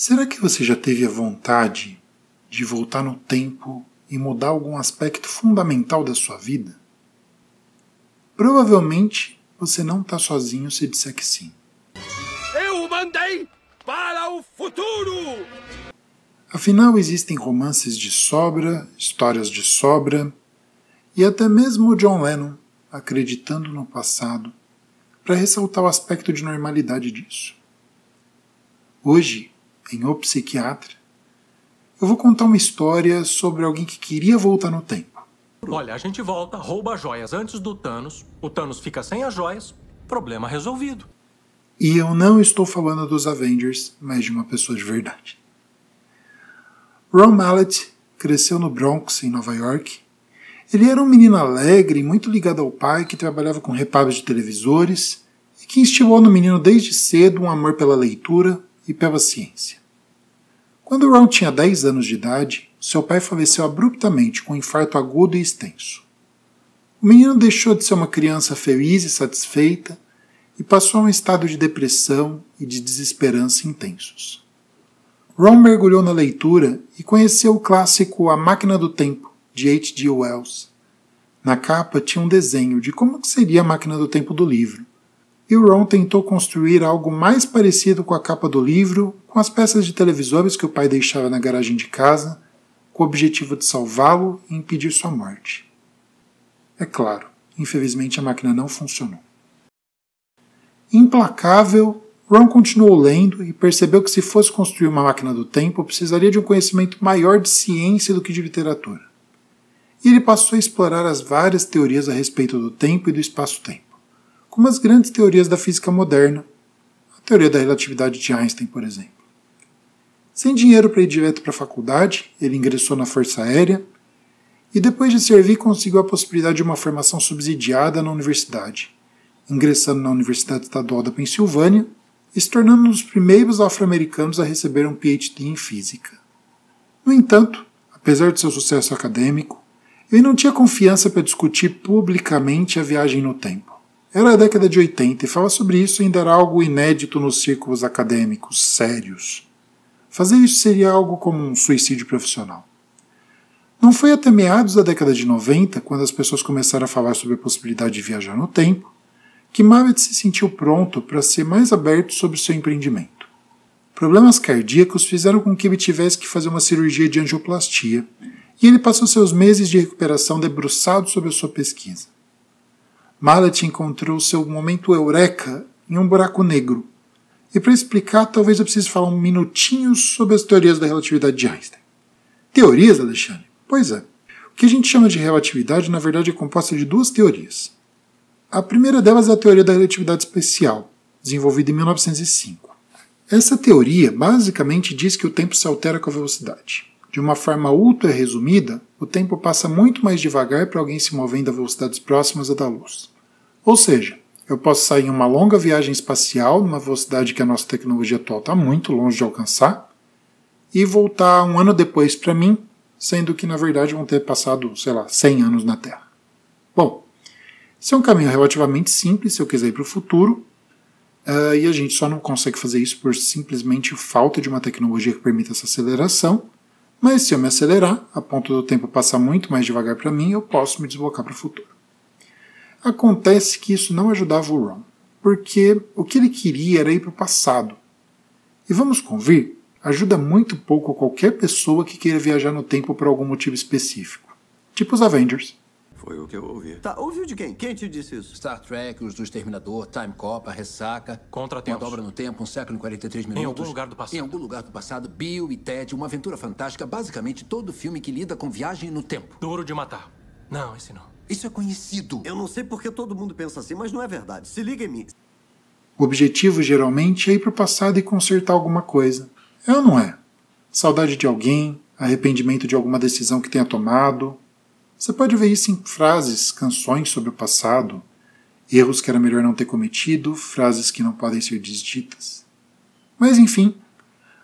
Será que você já teve a vontade de voltar no tempo e mudar algum aspecto fundamental da sua vida? Provavelmente você não está sozinho se disser que sim. Eu mandei para o futuro! Afinal, existem romances de sobra, histórias de sobra, e até mesmo John Lennon acreditando no passado para ressaltar o aspecto de normalidade disso. Hoje, em O Psiquiatra, eu vou contar uma história sobre alguém que queria voltar no tempo. Olha, a gente volta, rouba as joias antes do Thanos, o Thanos fica sem as joias, problema resolvido. E eu não estou falando dos Avengers, mas de uma pessoa de verdade. Ron Mallet cresceu no Bronx, em Nova York. Ele era um menino alegre, muito ligado ao pai, que trabalhava com reparos de televisores e que instigou no menino desde cedo um amor pela leitura e pela ciência. Quando Ron tinha 10 anos de idade, seu pai faleceu abruptamente com um infarto agudo e extenso. O menino deixou de ser uma criança feliz e satisfeita e passou a um estado de depressão e de desesperança intensos. Ron mergulhou na leitura e conheceu o clássico A Máquina do Tempo, de H.G. Wells. Na capa tinha um desenho de como seria a máquina do tempo do livro, e Ron tentou construir algo mais parecido com a capa do livro, com as peças de televisores que o pai deixava na garagem de casa, com o objetivo de salvá-lo e impedir sua morte. É claro, infelizmente a máquina não funcionou. Implacável, Ron continuou lendo e percebeu que se fosse construir uma máquina do tempo, precisaria de um conhecimento maior de ciência do que de literatura. E ele passou a explorar as várias teorias a respeito do tempo e do espaço-tempo, como as grandes teorias da física moderna, a teoria da relatividade de Einstein, por exemplo. Sem dinheiro para ir direto para a faculdade, ele ingressou na Força Aérea e, depois de servir, conseguiu a possibilidade de uma formação subsidiada na universidade, ingressando na Universidade Estadual da Pensilvânia e se tornando um dos primeiros afro-americanos a receber um PhD em física. No entanto, apesar de seu sucesso acadêmico, ele não tinha confiança para discutir publicamente a viagem no tempo. Era a década de 80 e falar sobre isso ainda era algo inédito nos círculos acadêmicos sérios. Fazer isso seria algo como um suicídio profissional. Não foi até meados da década de 90, quando as pessoas começaram a falar sobre a possibilidade de viajar no tempo, que Mamet se sentiu pronto para ser mais aberto sobre seu empreendimento. Problemas cardíacos fizeram com que ele tivesse que fazer uma cirurgia de angioplastia, e ele passou seus meses de recuperação debruçado sobre a sua pesquisa. Mallet encontrou seu momento eureka em um buraco negro. E para explicar, talvez eu precise falar um minutinho sobre as teorias da relatividade de Einstein. Teorias, Alexandre? Pois é. O que a gente chama de relatividade, na verdade, é composta de duas teorias. A primeira delas é a teoria da relatividade especial, desenvolvida em 1905. Essa teoria basicamente diz que o tempo se altera com a velocidade. De uma forma ultra resumida, o tempo passa muito mais devagar para alguém se movendo a velocidades próximas à da luz. Ou seja, eu posso sair em uma longa viagem espacial numa velocidade que a nossa tecnologia atual está muito longe de alcançar e voltar um ano depois para mim, sendo que na verdade vão ter passado, sei lá, 100 anos na Terra. Bom, esse é um caminho relativamente simples se eu quiser ir para o futuro, uh, e a gente só não consegue fazer isso por simplesmente falta de uma tecnologia que permita essa aceleração. Mas se eu me acelerar, a ponto do tempo passar muito mais devagar para mim, eu posso me deslocar para o futuro. Acontece que isso não ajudava o Ron, porque o que ele queria era ir para o passado. E vamos convir, ajuda muito pouco qualquer pessoa que queira viajar no tempo por algum motivo específico, tipo os Avengers. Foi o que eu ouvi. Tá, ouviu de quem? Quem te disse isso? Star Trek, os do Exterminador, Time Cop, a Ressaca. Contratempos. Uma dobra no tempo, um século em 43 minutos. Em algum lugar do passado. Em algum lugar do passado, Bill e Ted, uma aventura fantástica. Basicamente, todo filme que lida com viagem no tempo. Duro de matar. Não, esse não. Isso é conhecido. Eu não sei porque todo mundo pensa assim, mas não é verdade. Se liga em mim. O objetivo geralmente é ir para o passado e consertar alguma coisa. É ou não é? Saudade de alguém, arrependimento de alguma decisão que tenha tomado, você pode ver isso em frases, canções sobre o passado, erros que era melhor não ter cometido, frases que não podem ser desditas. Mas enfim,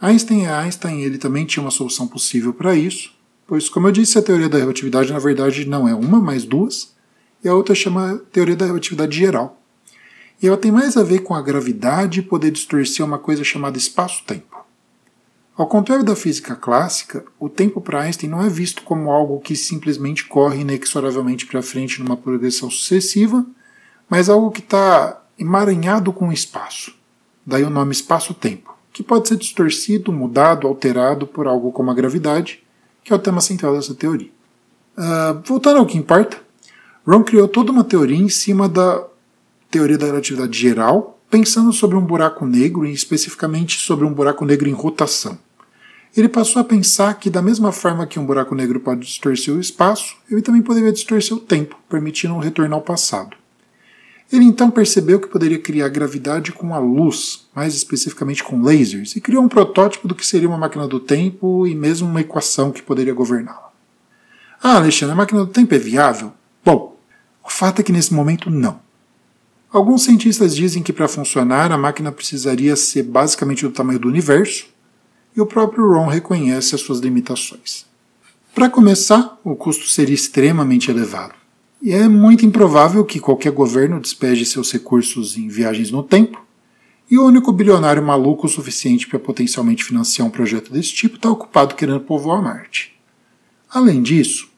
Einstein é Einstein, ele também tinha uma solução possível para isso, pois, como eu disse, a teoria da relatividade na verdade não é uma, mas duas, e a outra chama teoria da relatividade geral. E ela tem mais a ver com a gravidade poder distorcer uma coisa chamada espaço-tempo. Ao contrário da física clássica, o tempo para Einstein não é visto como algo que simplesmente corre inexoravelmente para frente numa progressão sucessiva, mas algo que está emaranhado com o espaço. Daí o nome espaço-tempo, que pode ser distorcido, mudado, alterado por algo como a gravidade, que é o tema central dessa teoria. Uh, voltando ao que importa, Ron criou toda uma teoria em cima da teoria da relatividade geral, pensando sobre um buraco negro e especificamente sobre um buraco negro em rotação. Ele passou a pensar que, da mesma forma que um buraco negro pode distorcer o espaço, ele também poderia distorcer o tempo, permitindo um retorno ao passado. Ele então percebeu que poderia criar gravidade com a luz, mais especificamente com lasers, e criou um protótipo do que seria uma máquina do tempo e mesmo uma equação que poderia governá-la. Ah, Alexandre, a máquina do tempo é viável? Bom, o fato é que nesse momento não. Alguns cientistas dizem que para funcionar a máquina precisaria ser basicamente do tamanho do universo, e o próprio Ron reconhece as suas limitações. Para começar, o custo seria extremamente elevado, e é muito improvável que qualquer governo despeje seus recursos em viagens no tempo, e o único bilionário maluco o suficiente para potencialmente financiar um projeto desse tipo está ocupado querendo povoar Marte. Além disso,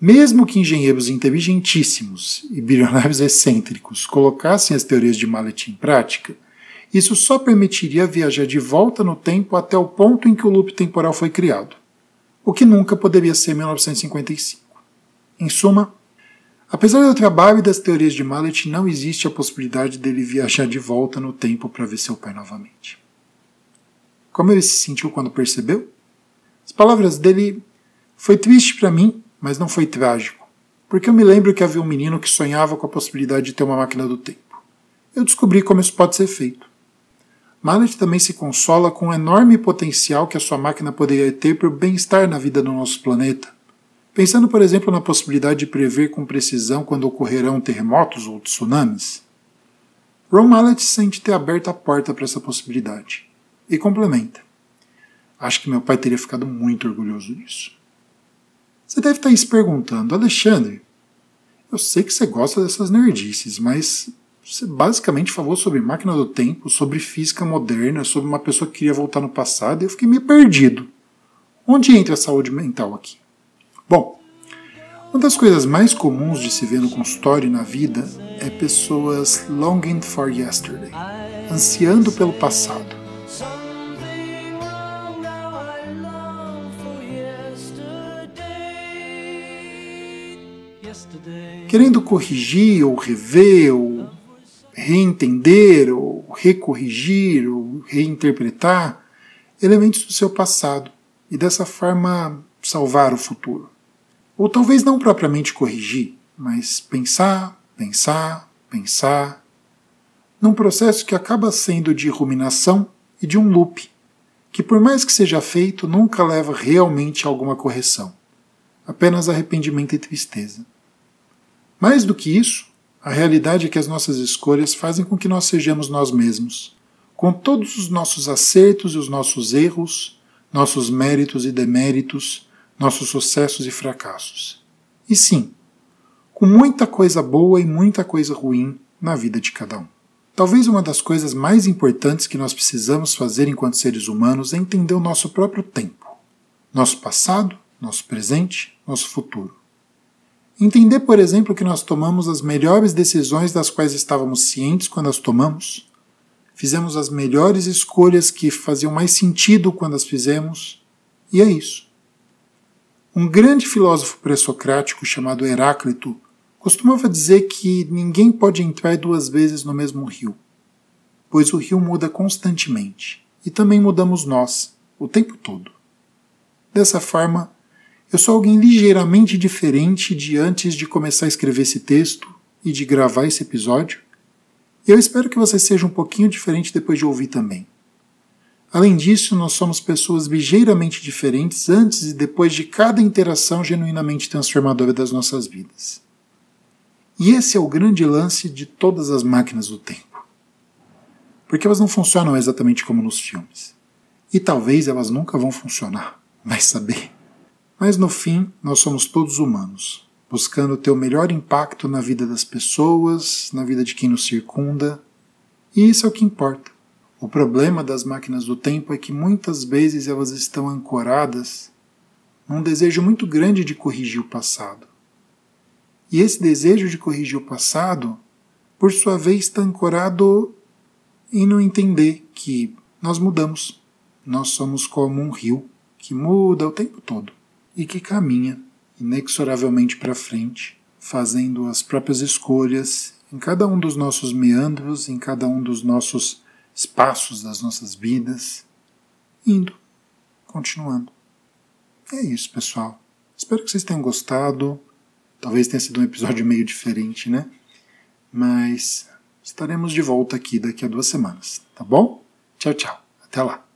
mesmo que engenheiros inteligentíssimos e bilionários excêntricos colocassem as teorias de Mallet em prática, isso só permitiria viajar de volta no tempo até o ponto em que o loop temporal foi criado, o que nunca poderia ser 1955. Em suma, apesar do trabalho e das teorias de Mallet, não existe a possibilidade dele viajar de volta no tempo para ver seu pai novamente. Como ele se sentiu quando percebeu? As palavras dele foi triste para mim mas não foi trágico, porque eu me lembro que havia um menino que sonhava com a possibilidade de ter uma máquina do tempo. Eu descobri como isso pode ser feito. Mallet também se consola com o enorme potencial que a sua máquina poderia ter para o bem-estar na vida do nosso planeta, pensando, por exemplo, na possibilidade de prever com precisão quando ocorrerão terremotos ou tsunamis. Ron Mallet sente ter aberto a porta para essa possibilidade e complementa. Acho que meu pai teria ficado muito orgulhoso disso. Você deve estar se perguntando, Alexandre, eu sei que você gosta dessas nerdices, mas você basicamente falou sobre máquina do tempo, sobre física moderna, sobre uma pessoa que queria voltar no passado, e eu fiquei meio perdido. Onde entra a saúde mental aqui? Bom, uma das coisas mais comuns de se ver no consultório e na vida é pessoas longing for yesterday, ansiando pelo passado. querendo corrigir ou rever ou reentender ou recorrigir ou reinterpretar elementos do seu passado e dessa forma salvar o futuro. Ou talvez não propriamente corrigir, mas pensar, pensar, pensar, num processo que acaba sendo de ruminação e de um loop, que por mais que seja feito, nunca leva realmente a alguma correção, apenas arrependimento e tristeza. Mais do que isso, a realidade é que as nossas escolhas fazem com que nós sejamos nós mesmos, com todos os nossos acertos e os nossos erros, nossos méritos e deméritos, nossos sucessos e fracassos. E sim, com muita coisa boa e muita coisa ruim na vida de cada um. Talvez uma das coisas mais importantes que nós precisamos fazer enquanto seres humanos é entender o nosso próprio tempo, nosso passado, nosso presente, nosso futuro. Entender, por exemplo, que nós tomamos as melhores decisões das quais estávamos cientes quando as tomamos. Fizemos as melhores escolhas que faziam mais sentido quando as fizemos. E é isso. Um grande filósofo pré-socrático chamado Heráclito costumava dizer que ninguém pode entrar duas vezes no mesmo rio, pois o rio muda constantemente e também mudamos nós, o tempo todo. Dessa forma, eu sou alguém ligeiramente diferente de antes de começar a escrever esse texto e de gravar esse episódio, e eu espero que você seja um pouquinho diferente depois de ouvir também. Além disso, nós somos pessoas ligeiramente diferentes antes e depois de cada interação genuinamente transformadora das nossas vidas. E esse é o grande lance de todas as máquinas do tempo. Porque elas não funcionam exatamente como nos filmes. E talvez elas nunca vão funcionar, vai saber. Mas no fim, nós somos todos humanos, buscando ter o melhor impacto na vida das pessoas, na vida de quem nos circunda. E isso é o que importa. O problema das máquinas do tempo é que muitas vezes elas estão ancoradas num desejo muito grande de corrigir o passado. E esse desejo de corrigir o passado, por sua vez, está ancorado em não entender que nós mudamos. Nós somos como um rio que muda o tempo todo e que caminha inexoravelmente para frente, fazendo as próprias escolhas em cada um dos nossos meandros, em cada um dos nossos espaços das nossas vidas, indo, continuando. É isso, pessoal. Espero que vocês tenham gostado. Talvez tenha sido um episódio meio diferente, né? Mas estaremos de volta aqui daqui a duas semanas, tá bom? Tchau, tchau. Até lá.